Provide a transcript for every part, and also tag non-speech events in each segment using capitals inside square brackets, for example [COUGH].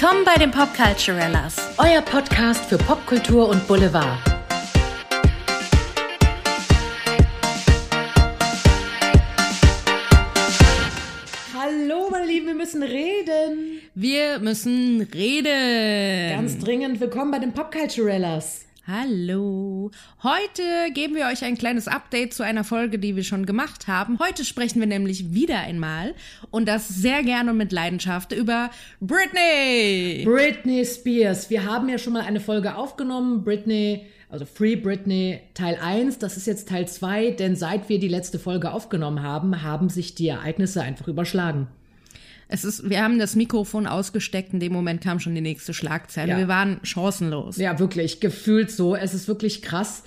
Willkommen bei den Popculturellas. Euer Podcast für Popkultur und Boulevard. Hallo, meine Lieben, wir müssen reden. Wir müssen reden. Ganz dringend willkommen bei den Popculturellas. Hallo. Heute geben wir euch ein kleines Update zu einer Folge, die wir schon gemacht haben. Heute sprechen wir nämlich wieder einmal und das sehr gerne und mit Leidenschaft über Britney. Britney Spears. Wir haben ja schon mal eine Folge aufgenommen. Britney, also Free Britney Teil 1. Das ist jetzt Teil 2, denn seit wir die letzte Folge aufgenommen haben, haben sich die Ereignisse einfach überschlagen. Es ist, wir haben das Mikrofon ausgesteckt, in dem Moment kam schon die nächste Schlagzeile. Ja. Wir waren chancenlos. Ja, wirklich, gefühlt so. Es ist wirklich krass.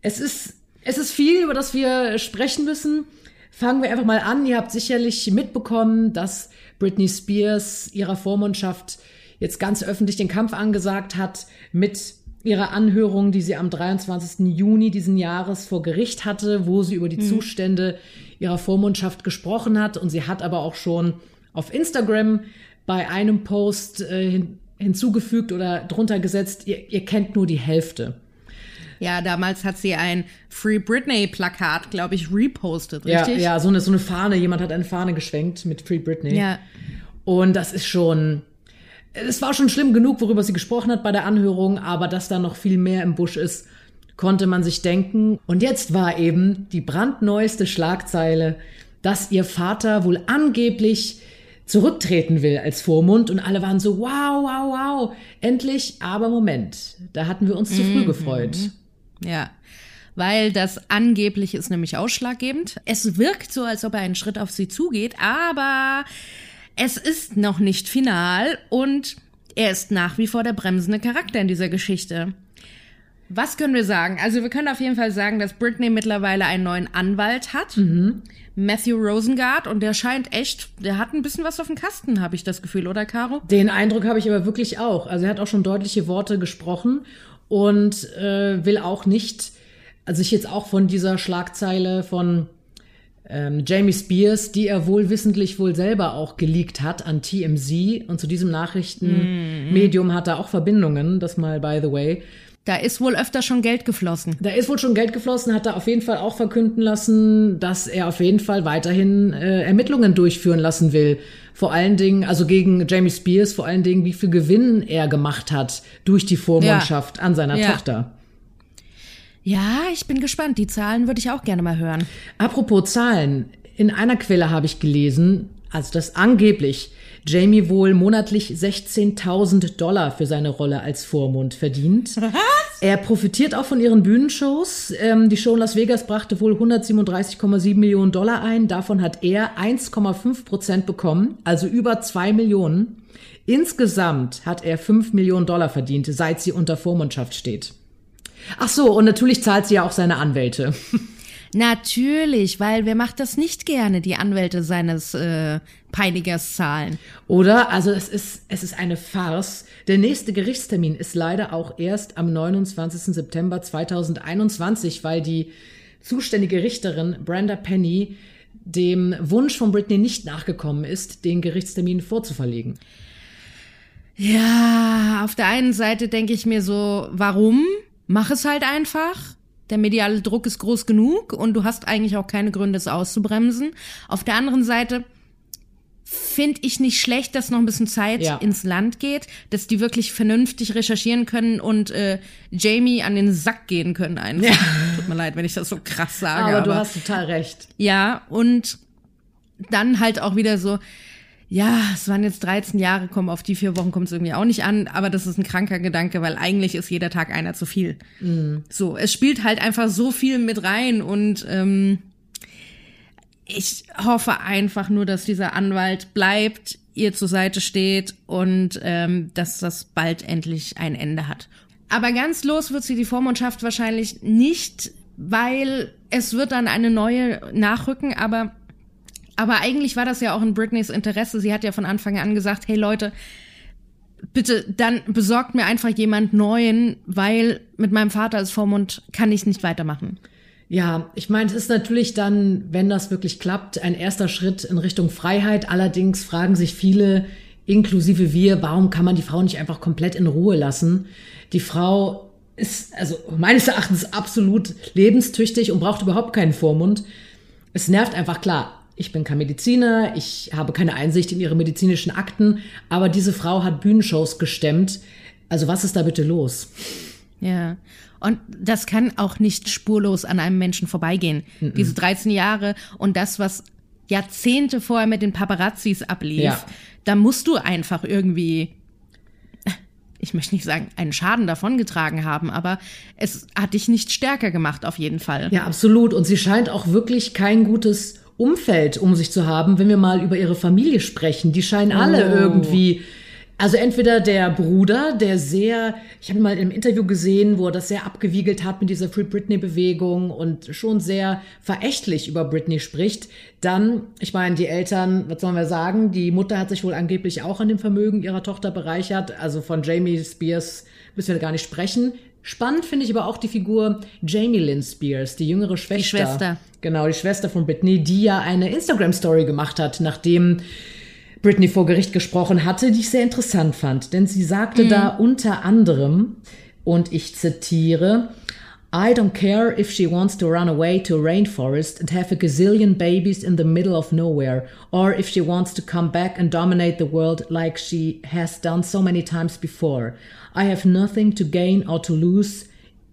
Es ist, es ist viel, über das wir sprechen müssen. Fangen wir einfach mal an. Ihr habt sicherlich mitbekommen, dass Britney Spears ihrer Vormundschaft jetzt ganz öffentlich den Kampf angesagt hat mit ihrer Anhörung, die sie am 23. Juni diesen Jahres vor Gericht hatte, wo sie über die Zustände ihrer Vormundschaft gesprochen hat. Und sie hat aber auch schon auf Instagram bei einem Post äh, hin, hinzugefügt oder drunter gesetzt, ihr, ihr kennt nur die Hälfte. Ja, damals hat sie ein Free Britney Plakat, glaube ich, repostet, Ja, richtig? ja, so eine, so eine Fahne, jemand hat eine Fahne geschwenkt mit Free Britney. Ja. Und das ist schon, es war schon schlimm genug, worüber sie gesprochen hat bei der Anhörung, aber dass da noch viel mehr im Busch ist, konnte man sich denken. Und jetzt war eben die brandneueste Schlagzeile, dass ihr Vater wohl angeblich zurücktreten will als Vormund und alle waren so, wow, wow, wow, endlich, aber Moment, da hatten wir uns zu früh gefreut. Ja. Weil das angeblich ist nämlich ausschlaggebend. Es wirkt so, als ob er einen Schritt auf sie zugeht, aber es ist noch nicht final und er ist nach wie vor der bremsende Charakter in dieser Geschichte. Was können wir sagen? Also wir können auf jeden Fall sagen, dass Britney mittlerweile einen neuen Anwalt hat. Matthew Rosengart und der scheint echt, der hat ein bisschen was auf dem Kasten, habe ich das Gefühl, oder Caro? Den Eindruck habe ich aber wirklich auch. Also er hat auch schon deutliche Worte gesprochen und äh, will auch nicht, also ich jetzt auch von dieser Schlagzeile von ähm, Jamie Spears, die er wohl wissentlich wohl selber auch geleakt hat an TMZ und zu diesem Nachrichtenmedium hat er auch Verbindungen, das mal by the way. Da ist wohl öfter schon Geld geflossen. Da ist wohl schon Geld geflossen, hat er auf jeden Fall auch verkünden lassen, dass er auf jeden Fall weiterhin äh, Ermittlungen durchführen lassen will. Vor allen Dingen, also gegen Jamie Spears, vor allen Dingen, wie viel Gewinn er gemacht hat durch die Vormundschaft an seiner Ja. Tochter. Ja, ich bin gespannt. Die Zahlen würde ich auch gerne mal hören. Apropos Zahlen, in einer Quelle habe ich gelesen, also dass angeblich Jamie wohl monatlich 16.000 Dollar für seine Rolle als Vormund verdient. [LAUGHS] Er profitiert auch von ihren Bühnenshows. Ähm, die Show in Las Vegas brachte wohl 137,7 Millionen Dollar ein. Davon hat er 1,5 Prozent bekommen, also über 2 Millionen. Insgesamt hat er 5 Millionen Dollar verdient, seit sie unter Vormundschaft steht. Ach so, und natürlich zahlt sie ja auch seine Anwälte. [LAUGHS] Natürlich, weil wer macht das nicht gerne, die Anwälte seines äh, Peinigers zahlen? Oder? Also es ist, es ist eine Farce. Der nächste Gerichtstermin ist leider auch erst am 29. September 2021, weil die zuständige Richterin Brenda Penny dem Wunsch von Britney nicht nachgekommen ist, den Gerichtstermin vorzuverlegen. Ja, auf der einen Seite denke ich mir so, warum? Mach es halt einfach. Der mediale Druck ist groß genug und du hast eigentlich auch keine Gründe, es auszubremsen. Auf der anderen Seite finde ich nicht schlecht, dass noch ein bisschen Zeit Ja. ins Land geht, dass die wirklich vernünftig recherchieren können und äh, Jamie an den Sack gehen können einfach. Tut mir leid, wenn ich das so krass sage. Aber, du hast total recht. Ja, und dann halt auch wieder so, ja, es waren jetzt 13 Jahre, komm, auf die vier Wochen kommt es irgendwie auch nicht an, aber das ist ein kranker Gedanke, weil eigentlich ist jeder Tag einer zu viel. So, es spielt halt einfach so viel mit rein und ähm, ich hoffe einfach nur, dass dieser Anwalt bleibt, ihr zur Seite steht und ähm, dass das bald endlich ein Ende hat. Aber ganz los wird sie die Vormundschaft wahrscheinlich nicht, weil es wird dann eine neue nachrücken, aber aber eigentlich war das ja auch in Britneys Interesse. Sie hat ja von Anfang an gesagt, hey Leute, bitte dann besorgt mir einfach jemand Neuen, weil mit meinem Vater als Vormund kann ich nicht weitermachen. Ja, ich meine, es ist natürlich dann, wenn das wirklich klappt, ein erster Schritt in Richtung Freiheit. Allerdings fragen sich viele, inklusive wir, warum kann man die Frau nicht einfach komplett in Ruhe lassen? Die Frau ist also meines Erachtens absolut lebenstüchtig und braucht überhaupt keinen Vormund. Es nervt einfach klar. Ich bin kein Mediziner, ich habe keine Einsicht in ihre medizinischen Akten, aber diese Frau hat Bühnenshows gestemmt. Also was ist da bitte los? Ja. Und das kann auch nicht spurlos an einem Menschen vorbeigehen. Mm -mm. Diese 13 Jahre und das, was Jahrzehnte vorher mit den Paparazzis ablief, ja. da musst du einfach irgendwie ich möchte nicht sagen, einen Schaden davongetragen haben, aber es hat dich nicht stärker gemacht, auf jeden Fall. Ja, absolut. Und sie scheint auch wirklich kein gutes Umfeld um sich zu haben, wenn wir mal über ihre Familie sprechen. Die scheinen alle oh. irgendwie also entweder der Bruder, der sehr, ich habe mal im Interview gesehen, wo er das sehr abgewiegelt hat mit dieser Free Britney-Bewegung und schon sehr verächtlich über Britney spricht. Dann, ich meine, die Eltern, was sollen wir sagen, die Mutter hat sich wohl angeblich auch an dem Vermögen ihrer Tochter bereichert. Also von Jamie Spears müssen wir gar nicht sprechen. Spannend finde ich aber auch die Figur Jamie Lynn Spears, die jüngere Schwester. Die Schwester. Genau, die Schwester von Britney, die ja eine Instagram-Story gemacht hat, nachdem Britney vor Gericht gesprochen hatte, die ich sehr interessant fand. Denn sie sagte mhm. da unter anderem, und ich zitiere, I don't care if she wants to run away to a rainforest and have a gazillion babies in the middle of nowhere, or if she wants to come back and dominate the world like she has done so many times before. I have nothing to gain or to lose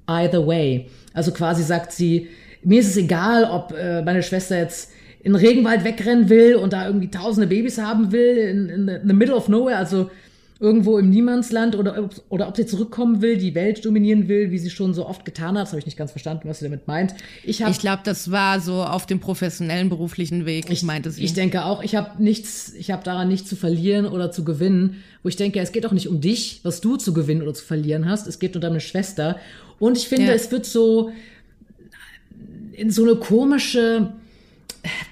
either way. Also quasi sagt sie, mir ist es egal, ob äh, meine Schwester jetzt in den Regenwald wegrennen will und da irgendwie tausende Babys haben will, in, in, the middle of nowhere, also irgendwo im Niemandsland oder, oder ob sie zurückkommen will, die Welt dominieren will, wie sie schon so oft getan hat. Das habe ich nicht ganz verstanden, was sie damit meint. Ich, ich glaube, das war so auf dem professionellen beruflichen Weg, ich meinte sie. Ich denke auch, ich habe nichts, ich habe daran nichts zu verlieren oder zu gewinnen, wo ich denke, es geht auch nicht um dich, was du zu gewinnen oder zu verlieren hast. Es geht um deine Schwester. Und ich finde, ja. es wird so in so eine komische,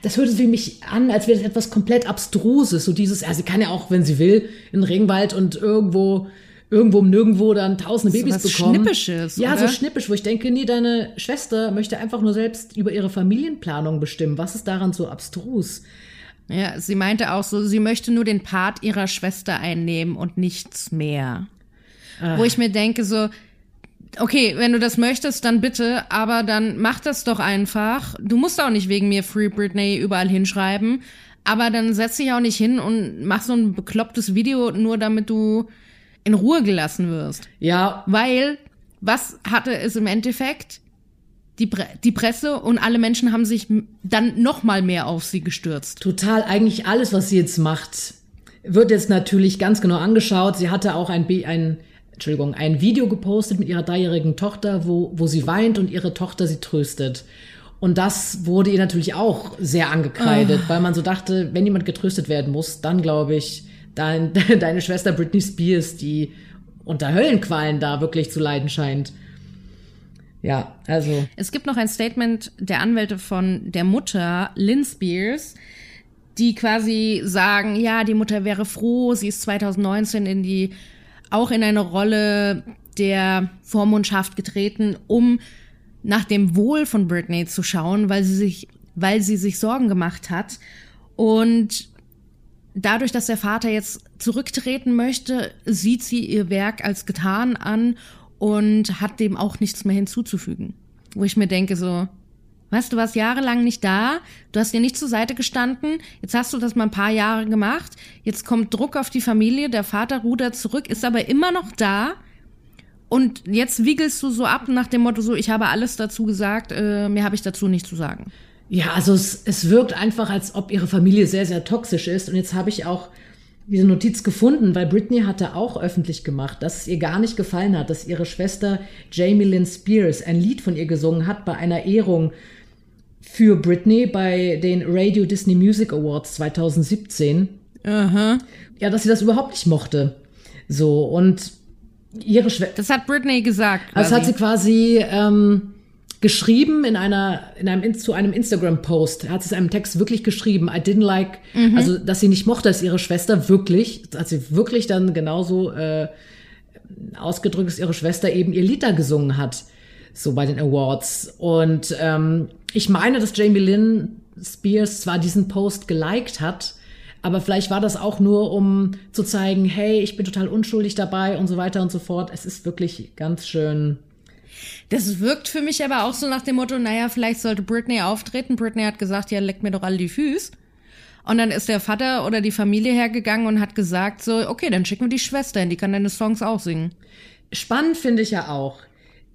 das hört sich für mich an, als wäre das etwas komplett Abstruses. So dieses, ja, sie kann ja auch, wenn sie will, in den Regenwald und irgendwo, irgendwo nirgendwo dann tausende Babys so was bekommen. Schnippisches, ja, oder? so schnippisch, wo ich denke, nee, deine Schwester möchte einfach nur selbst über ihre Familienplanung bestimmen. Was ist daran so abstrus? Ja, sie meinte auch so, sie möchte nur den Part ihrer Schwester einnehmen und nichts mehr. Ach. Wo ich mir denke, so, okay, wenn du das möchtest, dann bitte, aber dann mach das doch einfach. Du musst auch nicht wegen mir Free Britney überall hinschreiben, aber dann setz dich auch nicht hin und mach so ein beklopptes Video, nur damit du in Ruhe gelassen wirst. Ja. Weil, was hatte es im Endeffekt? Die, Pre die Presse und alle Menschen haben sich dann noch mal mehr auf sie gestürzt. Total, eigentlich alles, was sie jetzt macht, wird jetzt natürlich ganz genau angeschaut. Sie hatte auch ein, ein Entschuldigung, ein Video gepostet mit ihrer dreijährigen Tochter, wo, wo sie weint und ihre Tochter sie tröstet. Und das wurde ihr natürlich auch sehr angekreidet, oh. weil man so dachte, wenn jemand getröstet werden muss, dann glaube ich, dein, [LAUGHS] deine Schwester Britney Spears, die unter Höllenqualen da wirklich zu leiden scheint. Ja, also. Es gibt noch ein Statement der Anwälte von der Mutter, Lynn Spears, die quasi sagen, ja, die Mutter wäre froh, sie ist 2019 in die auch in eine Rolle der Vormundschaft getreten, um nach dem Wohl von Britney zu schauen, weil sie sich, weil sie sich Sorgen gemacht hat. Und dadurch, dass der Vater jetzt zurücktreten möchte, sieht sie ihr Werk als getan an und hat dem auch nichts mehr hinzuzufügen. Wo ich mir denke, so, Weißt du, warst jahrelang nicht da, du hast dir nicht zur Seite gestanden, jetzt hast du das mal ein paar Jahre gemacht, jetzt kommt Druck auf die Familie, der Vater rudert zurück, ist aber immer noch da und jetzt wiegelst du so ab nach dem Motto so, ich habe alles dazu gesagt, äh, mehr habe ich dazu nicht zu sagen. Ja, also es, es wirkt einfach, als ob ihre Familie sehr, sehr toxisch ist und jetzt habe ich auch diese Notiz gefunden, weil Britney hatte auch öffentlich gemacht, dass es ihr gar nicht gefallen hat, dass ihre Schwester Jamie Lynn Spears ein Lied von ihr gesungen hat bei einer Ehrung für Britney bei den Radio Disney Music Awards 2017. Aha. Ja, dass sie das überhaupt nicht mochte. So, und ihre Schwester. Das hat Britney gesagt. Quasi. Also hat sie quasi ähm, geschrieben in einer, in einem, zu einem Instagram-Post. Hat sie es in einem Text wirklich geschrieben. I didn't like, mhm. also, dass sie nicht mochte, dass ihre Schwester wirklich, hat sie wirklich dann genauso äh, ausgedrückt, dass ihre Schwester eben ihr Lied da gesungen hat so bei den Awards. Und ähm, ich meine, dass Jamie Lynn Spears zwar diesen Post geliked hat, Aber vielleicht war das auch nur, um zu zeigen, hey, ich bin total unschuldig dabei und so weiter und so fort. Es ist wirklich ganz schön. Das wirkt für mich aber auch so nach dem Motto, naja, vielleicht sollte Britney auftreten. Britney hat gesagt, ja, leckt mir doch alle die Füße. Und dann ist der Vater oder die Familie hergegangen und hat gesagt so, okay, dann schicken wir die Schwester hin, die kann deine Songs auch singen. Spannend finde ich ja auch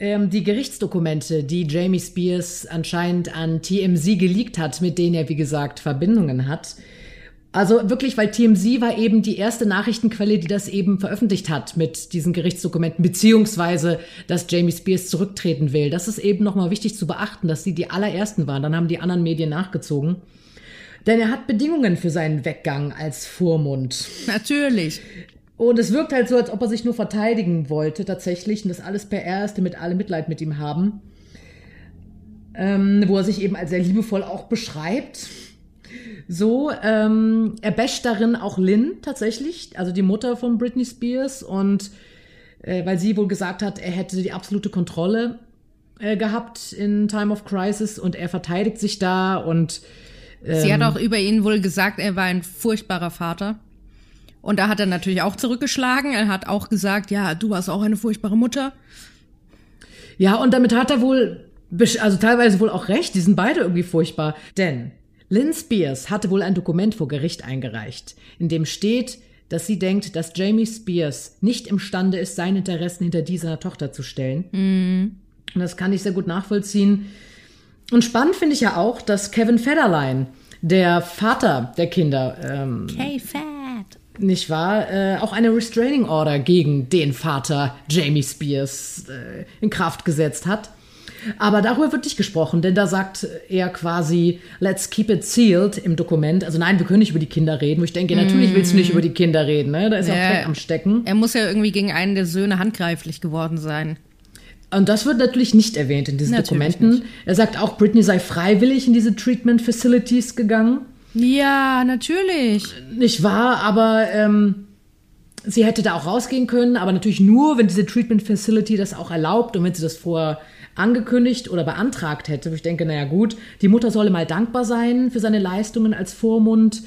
ähm, die Gerichtsdokumente, die Jamie Spears anscheinend an TMZ geleakt hat, mit denen er, wie gesagt, Verbindungen hat. Also wirklich, weil TMZ war eben die erste Nachrichtenquelle, die das eben veröffentlicht hat mit diesen Gerichtsdokumenten, beziehungsweise, dass Jamie Spears zurücktreten will. Das ist eben nochmal wichtig zu beachten, dass sie die allerersten waren. Dann haben die anderen Medien nachgezogen. Denn er hat Bedingungen für seinen Weggang als Vormund. Natürlich. Und es wirkt halt so, als ob er sich nur verteidigen wollte tatsächlich und das alles PR ist, damit alle Mitleid mit ihm haben. Ähm, wo er sich eben als sehr liebevoll auch beschreibt. So, ähm, er basht darin auch Lynn tatsächlich, also die Mutter von Britney Spears und äh, weil sie wohl gesagt hat, er hätte die absolute Kontrolle äh, gehabt in Time of Crisis und er verteidigt sich da und Sie hat ähm, auch über ihn wohl gesagt, er war ein furchtbarer Vater. Und da hat er natürlich auch zurückgeschlagen. Er hat auch gesagt, ja, du warst auch eine furchtbare Mutter. Ja, und damit hat er wohl, also teilweise wohl auch recht, die sind beide irgendwie furchtbar. Denn Lynn Spears hatte wohl ein Dokument vor Gericht eingereicht, in dem steht, dass sie denkt, dass Jamie Spears nicht imstande ist, seine Interessen hinter dieser Tochter zu stellen. Mhm. Und das kann ich sehr gut nachvollziehen. Und spannend finde ich ja auch, dass Kevin Federline, der Vater der Kinder, ähm, K-Fat. Nicht wahr, äh, auch eine Restraining Order gegen den Vater Jamie Spears äh, in Kraft gesetzt hat. Aber darüber wird nicht gesprochen, denn da sagt er quasi, let's keep it sealed im Dokument. Also nein, wir können nicht über die Kinder reden. Wo ich denke, natürlich willst du nicht über die Kinder reden, ne? Da ist ja, auch Dreck am Stecken. Er muss ja irgendwie gegen einen der Söhne handgreiflich geworden sein. Und das wird natürlich nicht erwähnt in diesen natürlich Dokumenten. Nicht. Er sagt auch, Britney sei freiwillig in diese Treatment Facilities gegangen. Ja, natürlich. Nicht wahr, aber ähm, sie hätte da auch rausgehen können, aber natürlich nur, wenn diese Treatment Facility das auch erlaubt und wenn sie das vorher angekündigt oder beantragt hätte. Ich denke, naja gut, die Mutter solle mal dankbar sein für seine Leistungen als Vormund.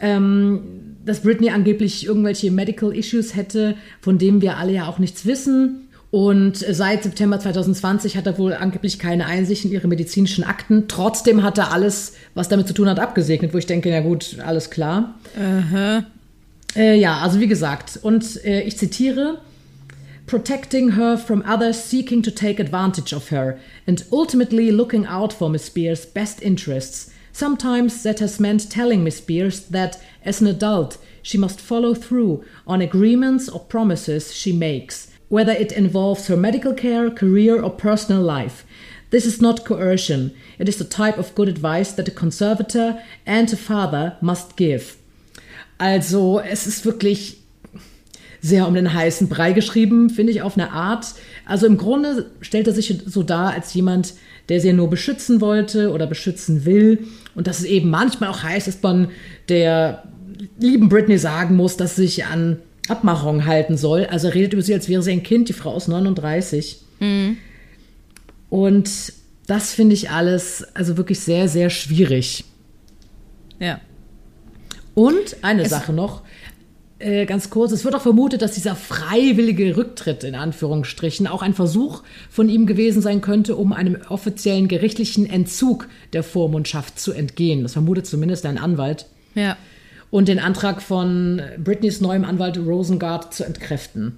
Ähm, dass Britney angeblich irgendwelche Medical Issues hätte, von denen wir alle ja auch nichts wissen. Und seit September 2020 hat er wohl angeblich keine Einsicht in ihre medizinischen Akten. Trotzdem hat er alles, was damit zu tun hat, abgesegnet, wo ich denke, na gut, alles klar. Aha. Äh, ja, also wie gesagt, und äh, ich zitiere, protecting her from others seeking to take advantage of her and ultimately looking out for Miss Spears' best interests. Sometimes that has meant telling Miss Spears that as an adult she must follow through on agreements or promises she makes whether it involves her medical care, career, or personal life. This is not coercion. It is the type of good advice that a conservator and a father must give. Also, es ist wirklich sehr um den heißen Brei geschrieben, finde ich, auf eine Art. Also im Grunde stellt er sich so dar als jemand, der sie nur beschützen wollte oder beschützen will. Und dass es eben manchmal auch heißt, dass man der lieben Britney sagen muss, dass sie sich an Abmachung halten soll. Also er redet über sie, als wäre sie ein Kind, die Frau ist 39. Mhm. Und das finde ich alles also wirklich sehr, sehr schwierig. Ja. Und eine es Sache noch, äh, ganz kurz, es wird auch vermutet, dass dieser freiwillige Rücktritt in Anführungsstrichen auch ein Versuch von ihm gewesen sein könnte, um einem offiziellen gerichtlichen Entzug der Vormundschaft zu entgehen. Das vermutet zumindest ein Anwalt. Ja und den Antrag von Britneys neuem Anwalt Rosengard zu entkräften.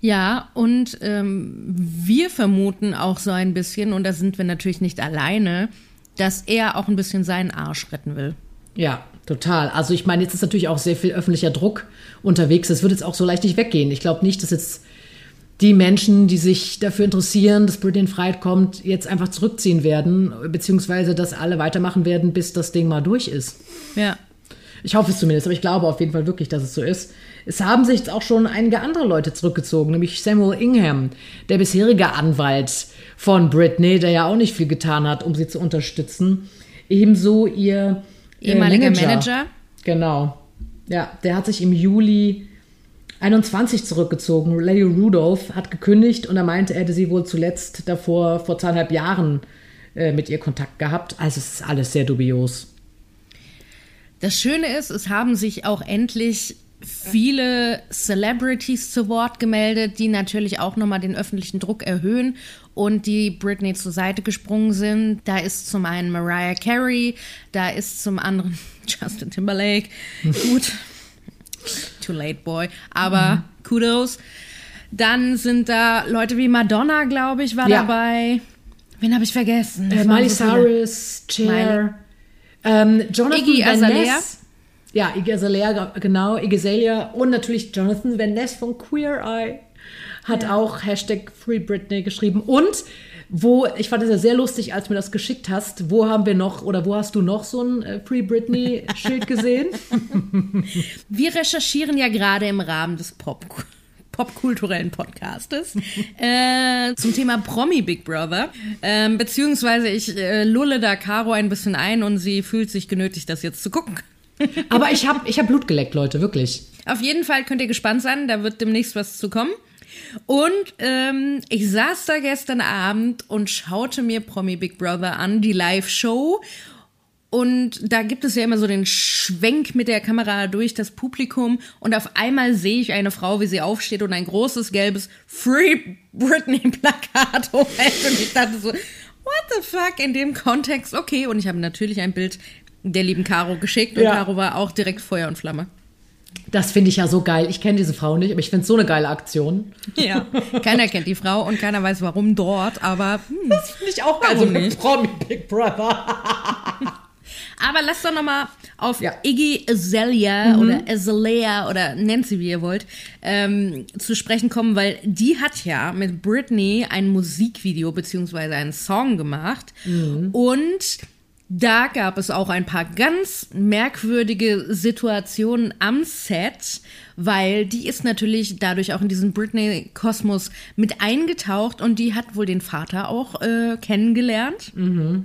Ja, und ähm, wir vermuten auch so ein bisschen, und da sind wir natürlich nicht alleine, dass er auch ein bisschen seinen Arsch retten will. Ja, total. Also ich meine, jetzt ist natürlich auch sehr viel öffentlicher Druck unterwegs. Das wird jetzt auch so leicht nicht weggehen. Ich glaube nicht, dass jetzt die Menschen, die sich dafür interessieren, dass Britney in Freiheit kommt, jetzt einfach zurückziehen werden, beziehungsweise dass alle weitermachen werden, bis das Ding mal durch ist. Ja. Ich hoffe es zumindest, aber ich glaube auf jeden Fall wirklich, dass es so ist. Es haben sich jetzt auch schon einige andere Leute zurückgezogen, nämlich Samuel Ingham, der bisherige Anwalt von Britney, der ja auch nicht viel getan hat, um sie zu unterstützen. Ebenso ihr äh, ehemaliger Manager. Manager. Genau. Ja, der hat sich im Juli 21 zurückgezogen. Larry Rudolph hat gekündigt und er meinte, er hätte sie wohl zuletzt davor vor zweieinhalb Jahren äh, mit ihr Kontakt gehabt. Also es ist alles sehr dubios. Das Schöne ist, es haben sich auch endlich viele Celebrities zu Wort gemeldet, die natürlich auch nochmal den öffentlichen Druck erhöhen und die Britney zur Seite gesprungen sind. Da ist zum einen Mariah Carey, da ist zum anderen [LAUGHS] Justin Timberlake. Gut, too late, boy, aber mhm. Kudos. Dann sind da Leute wie Madonna, glaube ich, war ja. dabei. Wen habe ich vergessen? Äh, Miley so Cyrus, Cher, ähm, Jonathan Iggy Azalea. Ja, Iggy Azalea, genau, Iggy Azalea und natürlich Jonathan Van Ness von Queer Eye hat ja. auch Hashtag Free Britney geschrieben und wo, ich fand es ja sehr lustig, als du mir das geschickt hast, wo haben wir noch oder wo hast du noch so ein äh, Free Britney-Schild gesehen? [LAUGHS] wir recherchieren ja gerade im Rahmen des Pop popkulturellen Podcastes äh, zum Thema Promi Big Brother. Ähm, beziehungsweise ich äh, lulle da Caro ein bisschen ein und sie fühlt sich genötigt, das jetzt zu gucken. [LAUGHS] Aber ich habe ich hab Blut geleckt, Leute, wirklich. Auf jeden Fall könnt ihr gespannt sein, da wird demnächst was zu kommen. Und ähm, ich saß da gestern Abend und schaute mir Promi Big Brother an, die Live-Show. Und da gibt es ja immer so den Schwenk mit der Kamera durch das Publikum. Und auf einmal sehe ich eine Frau, wie sie aufsteht und ein großes gelbes Free Britney Plakat [LAUGHS] hochhält. Und ich dachte so, what the fuck in dem Kontext? Okay. Und ich habe natürlich ein Bild der lieben Caro geschickt. Und ja. Caro war auch direkt Feuer und Flamme. Das finde ich ja so geil. Ich kenne diese Frau nicht, aber ich finde es so eine geile Aktion. Ja, keiner kennt die Frau und keiner weiß warum dort, aber hm, das finde ich auch geil. Also nicht. Promi Big Brother. Aber lasst doch noch mal auf ja. Iggy Azalea mhm. oder Azalea oder nennt sie wie ihr wollt ähm, zu sprechen kommen, weil die hat ja mit Britney ein Musikvideo beziehungsweise einen Song gemacht mhm. und da gab es auch ein paar ganz merkwürdige Situationen am Set, weil die ist natürlich dadurch auch in diesen Britney-Kosmos mit eingetaucht und die hat wohl den Vater auch äh, kennengelernt. Mhm.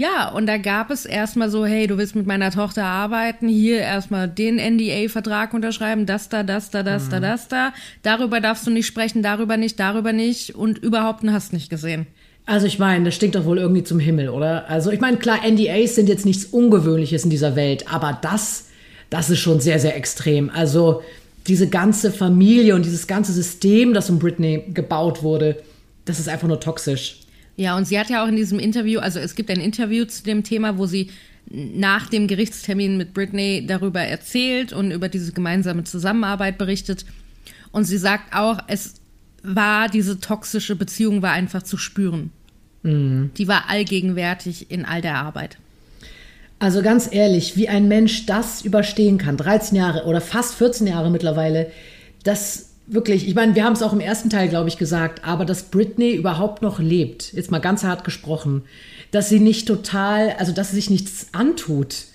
Ja, und da gab es erstmal so, hey, du willst mit meiner Tochter arbeiten, hier erstmal den NDA-Vertrag unterschreiben, das da, das da, das mhm. da, das da. Darüber darfst du nicht sprechen, darüber nicht, darüber nicht und überhaupt hast nicht gesehen. Also ich meine, das stinkt doch wohl irgendwie zum Himmel, oder? Also ich meine, klar, NDAs sind jetzt nichts Ungewöhnliches in dieser Welt, aber das, das ist schon sehr, sehr extrem. Also diese ganze Familie und dieses ganze System, das um Britney gebaut wurde, das ist einfach nur toxisch. Ja, und sie hat ja auch in diesem Interview, also es gibt ein Interview zu dem Thema, wo sie nach dem Gerichtstermin mit Britney darüber erzählt und über diese gemeinsame Zusammenarbeit berichtet. Und sie sagt auch, es war diese toxische Beziehung war einfach zu spüren. Mhm. Die war allgegenwärtig in all der Arbeit. Also ganz ehrlich, wie ein Mensch das überstehen kann, 13 Jahre oder fast 14 Jahre mittlerweile, das wirklich, ich meine, wir haben es auch im ersten Teil, glaube ich, gesagt, aber dass Britney überhaupt noch lebt, jetzt mal ganz hart gesprochen, dass sie nicht total, also dass sie sich nichts antut,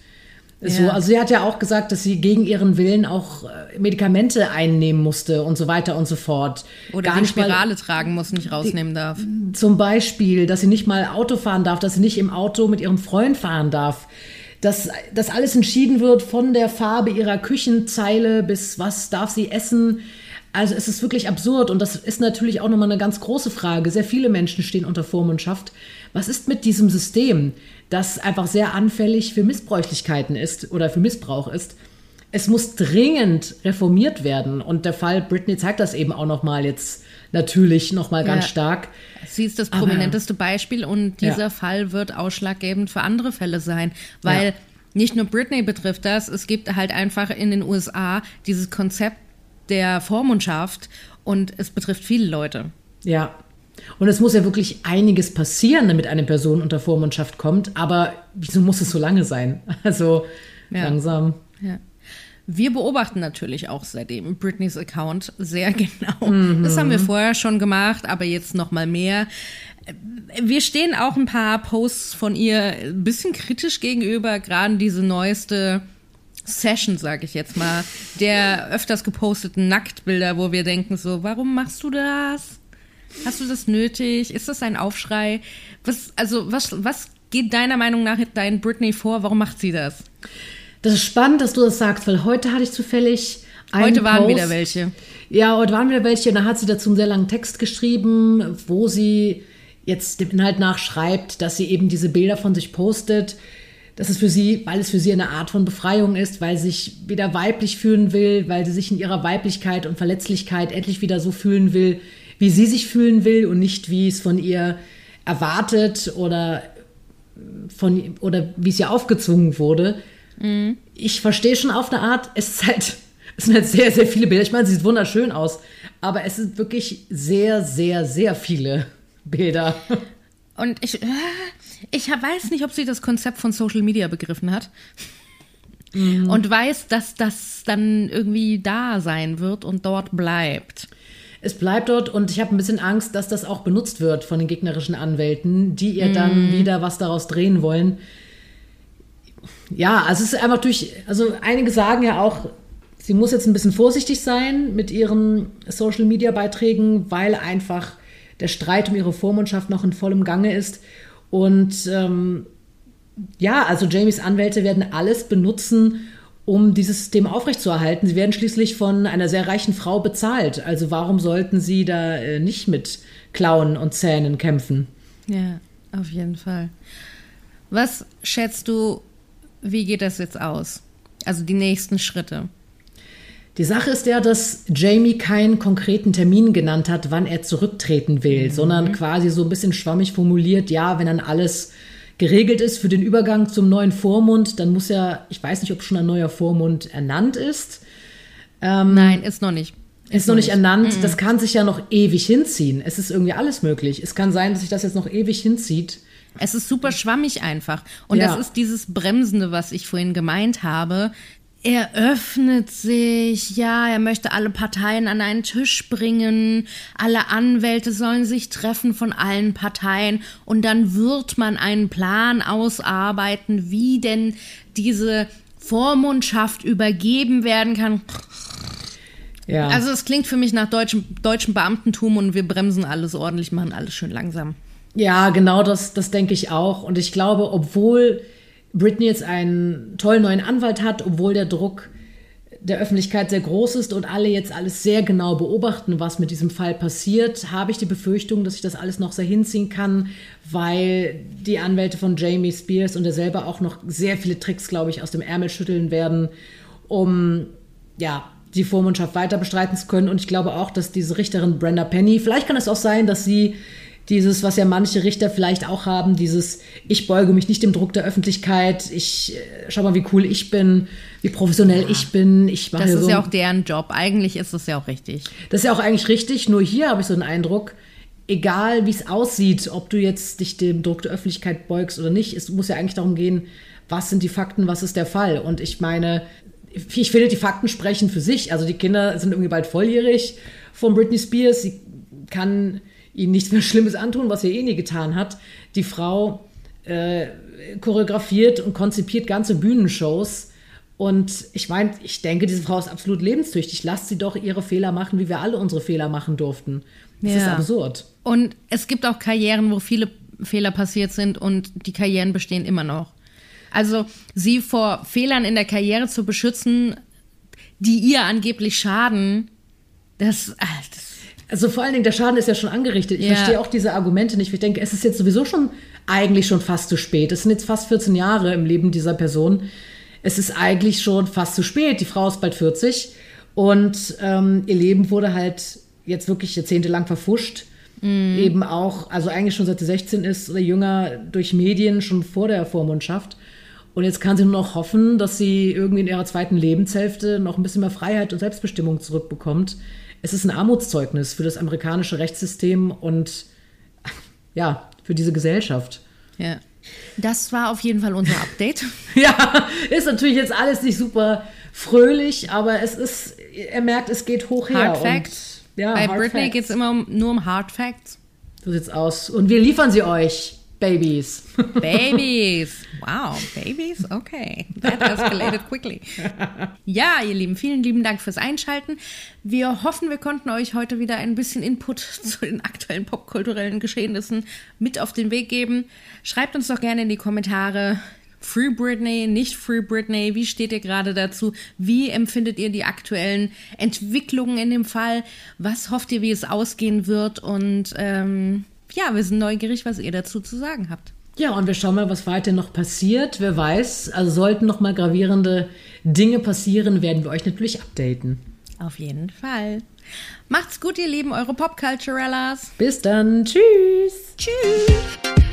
so, ja. also sie hat ja auch gesagt, dass sie gegen ihren Willen auch äh, Medikamente einnehmen musste und so weiter und so fort. Oder Gar die Spirale mal, tragen muss, nicht rausnehmen die, darf. Zum Beispiel, dass sie nicht mal Auto fahren darf, dass sie nicht im Auto mit ihrem Freund fahren darf. Dass das alles entschieden wird von der Farbe ihrer Küchenzeile bis was darf sie essen. Also es ist wirklich absurd und das ist natürlich auch nochmal eine ganz große Frage. Sehr viele Menschen stehen unter Vormundschaft. Was ist mit diesem System? das einfach sehr anfällig für Missbräuchlichkeiten ist oder für Missbrauch ist. Es muss dringend reformiert werden und der Fall Britney zeigt das eben auch noch mal jetzt natürlich noch mal ganz ja. stark. Sie ist das prominenteste Aber, Beispiel und dieser ja. Fall wird ausschlaggebend für andere Fälle sein, weil ja. nicht nur Britney betrifft das, es gibt halt einfach in den USA dieses Konzept der Vormundschaft und es betrifft viele Leute. Ja, und es muss ja wirklich einiges passieren, damit eine Person unter Vormundschaft kommt. Aber wieso muss es so lange sein? [LAUGHS] Also ja. langsam. Ja. Wir beobachten natürlich auch seitdem Britneys Account sehr [LAUGHS] genau. Mhm. Das haben wir vorher schon gemacht, aber jetzt noch mal mehr. Wir stehen auch ein paar Posts von ihr ein bisschen kritisch gegenüber, gerade diese neueste Session, sage ich jetzt mal, der öfters geposteten Nacktbilder, wo wir denken so, warum machst du das? Hast du das nötig? Ist das ein Aufschrei? Was, also, was, was geht deiner Meinung nach dein Britney vor? Warum macht sie das? Das ist spannend, dass du das sagst, weil heute hatte ich zufällig. Heute waren Post. wieder welche. Ja, heute waren wieder welche. Da hat sie dazu einen sehr langen Text geschrieben, wo sie jetzt dem Inhalt nach schreibt, dass sie eben diese Bilder von sich postet, das ist für sie, weil es für sie eine Art von Befreiung ist, weil sie sich wieder weiblich fühlen will, weil sie sich in ihrer Weiblichkeit und Verletzlichkeit endlich wieder so fühlen will, wie sie sich fühlen will und nicht wie es von ihr erwartet oder von oder wie es ihr aufgezwungen wurde. Mhm. Ich verstehe schon auf eine Art, es ist halt, [LAUGHS] es sind halt sehr, sehr viele Bilder. Ich meine, sie sieht wunderschön aus, aber es sind wirklich sehr, sehr, sehr viele Bilder. Und ich, äh, [LAUGHS] ich weiß nicht, ob sie das Konzept von Social Media begriffen hat. Mhm. Und weiß, dass das dann irgendwie da sein wird und dort bleibt. Es bleibt dort und ich habe ein bisschen Angst, dass das auch benutzt wird von den gegnerischen Anwälten, die ihr dann mhm. wieder was daraus drehen wollen. Ja, also es ist einfach durch, also einige sagen ja auch, sie muss jetzt ein bisschen vorsichtig sein mit ihren Social Media Beiträgen, weil einfach der Streit um ihre Vormundschaft noch in vollem Gange ist. Und ähm, ja, also Jamies Anwälte werden alles benutzen, um dieses System aufrechtzuerhalten. Sie werden schließlich von einer sehr reichen Frau bezahlt. Also warum sollten sie da äh, nicht mit Klauen und Zähnen kämpfen? Ja, auf jeden Fall. Was schätzt du, wie geht das jetzt aus? Also die nächsten Schritte. Die Sache ist ja, dass Jamie keinen konkreten Termin genannt hat, wann er zurücktreten will, mhm. sondern quasi so ein bisschen schwammig formuliert, ja, wenn dann alles geregelt ist für den Übergang zum neuen Vormund, dann muss ja, ich weiß nicht, ob schon ein neuer Vormund ernannt ist. Ähm, Nein, ist noch nicht. Ist, ist noch nicht ernannt. Mhm. Das kann sich ja noch ewig hinziehen. Es ist irgendwie alles möglich. Es kann sein, dass sich das jetzt noch ewig hinzieht. Es ist super schwammig einfach. Und ja. das ist dieses Bremsende, was ich vorhin gemeint habe. Er öffnet sich, ja, er möchte alle Parteien an einen Tisch bringen, alle Anwälte sollen sich treffen von allen Parteien und dann wird man einen Plan ausarbeiten, wie denn diese Vormundschaft übergeben werden kann. Ja. Also es klingt für mich nach deutschem, deutschem Beamtentum und wir bremsen alles ordentlich, machen alles schön langsam. Ja, genau das, das denke ich auch. Und ich glaube, obwohl Britney jetzt einen tollen neuen Anwalt hat, obwohl der Druck der Öffentlichkeit sehr groß ist und alle jetzt alles sehr genau beobachten, was mit diesem Fall passiert, habe ich die Befürchtung, dass ich das alles noch sehr hinziehen kann, weil die Anwälte von Jamie Spears und er selber auch noch sehr viele Tricks, glaube ich, aus dem Ärmel schütteln werden, um ja, die Vormundschaft weiter bestreiten zu können. Und ich glaube auch, dass diese Richterin Brenda Penny, vielleicht kann es auch sein, dass sie dieses, was ja manche Richter vielleicht auch haben, dieses, ich beuge mich nicht dem Druck der Öffentlichkeit, ich äh, schau mal, wie cool ich bin, wie professionell ja. ich bin. Ich mache das ist so ja auch deren Job. Eigentlich ist das ja auch richtig. Das ist ja auch eigentlich richtig, nur hier habe ich so den Eindruck, egal wie es aussieht, ob du jetzt dich dem Druck der Öffentlichkeit beugst oder nicht, es muss ja eigentlich darum gehen, was sind die Fakten, was ist der Fall. Und ich meine, ich finde, die Fakten sprechen für sich. Also die Kinder sind irgendwie bald volljährig von Britney Spears. Sie kann ihnen nichts mehr Schlimmes antun, was er eh nie getan hat. Die Frau äh, choreografiert und konzipiert ganze Bühnenshows. Und ich meine, ich denke, diese Frau ist absolut lebenstüchtig. Lasst sie doch ihre Fehler machen, wie wir alle unsere Fehler machen durften. Das ja. ist absurd. Und es gibt auch Karrieren, wo viele Fehler passiert sind und die Karrieren bestehen immer noch. Also sie vor Fehlern in der Karriere zu beschützen, die ihr angeblich schaden, das, ah, das also vor allen Dingen, der Schaden ist ja schon angerichtet. Ich ja. verstehe auch diese Argumente nicht. Ich denke, es ist jetzt sowieso schon eigentlich schon fast zu spät. Es sind jetzt fast 14 Jahre im Leben dieser Person. Es ist eigentlich schon fast zu spät. Die Frau ist bald 40 und ähm, ihr Leben wurde halt jetzt wirklich jahrzehntelang verfuscht. Mhm. Eben auch, also eigentlich schon seit sie 16 ist oder jünger, durch Medien schon vor der Vormundschaft. Und jetzt kann sie nur noch hoffen, dass sie irgendwie in ihrer zweiten Lebenshälfte noch ein bisschen mehr Freiheit und Selbstbestimmung zurückbekommt es ist ein Armutszeugnis für das amerikanische Rechtssystem und ja, für diese Gesellschaft. Ja. Das war auf jeden Fall unser Update. [LAUGHS] ja, ist natürlich jetzt alles nicht super fröhlich, aber es ist, er merkt, es geht hoch her. Hard Facts. Ja, Bei Hard Britney geht es immer um, nur um Hard Facts. So sieht's aus. Und wir liefern sie euch. Babies. [LAUGHS] Babies. Wow, Babies? Okay. That escalated quickly. Ja, ihr Lieben, vielen lieben Dank fürs Einschalten. Wir hoffen, wir konnten euch heute wieder ein bisschen Input [LAUGHS] zu den aktuellen popkulturellen Geschehnissen mit auf den Weg geben. Schreibt uns doch gerne in die Kommentare. Free Britney, nicht Free Britney, wie steht ihr gerade dazu? Wie empfindet ihr die aktuellen Entwicklungen in dem Fall? Was hofft ihr, wie es ausgehen wird? Und ähm, ja, wir sind neugierig, was ihr dazu zu sagen habt. Ja, und wir schauen mal, was weiter noch passiert. Wer weiß, also sollten noch mal gravierende Dinge passieren, werden wir euch natürlich updaten. Auf jeden Fall. Macht's gut, ihr Lieben, eure Popculturellas. Bis dann. Tschüss. Tschüss.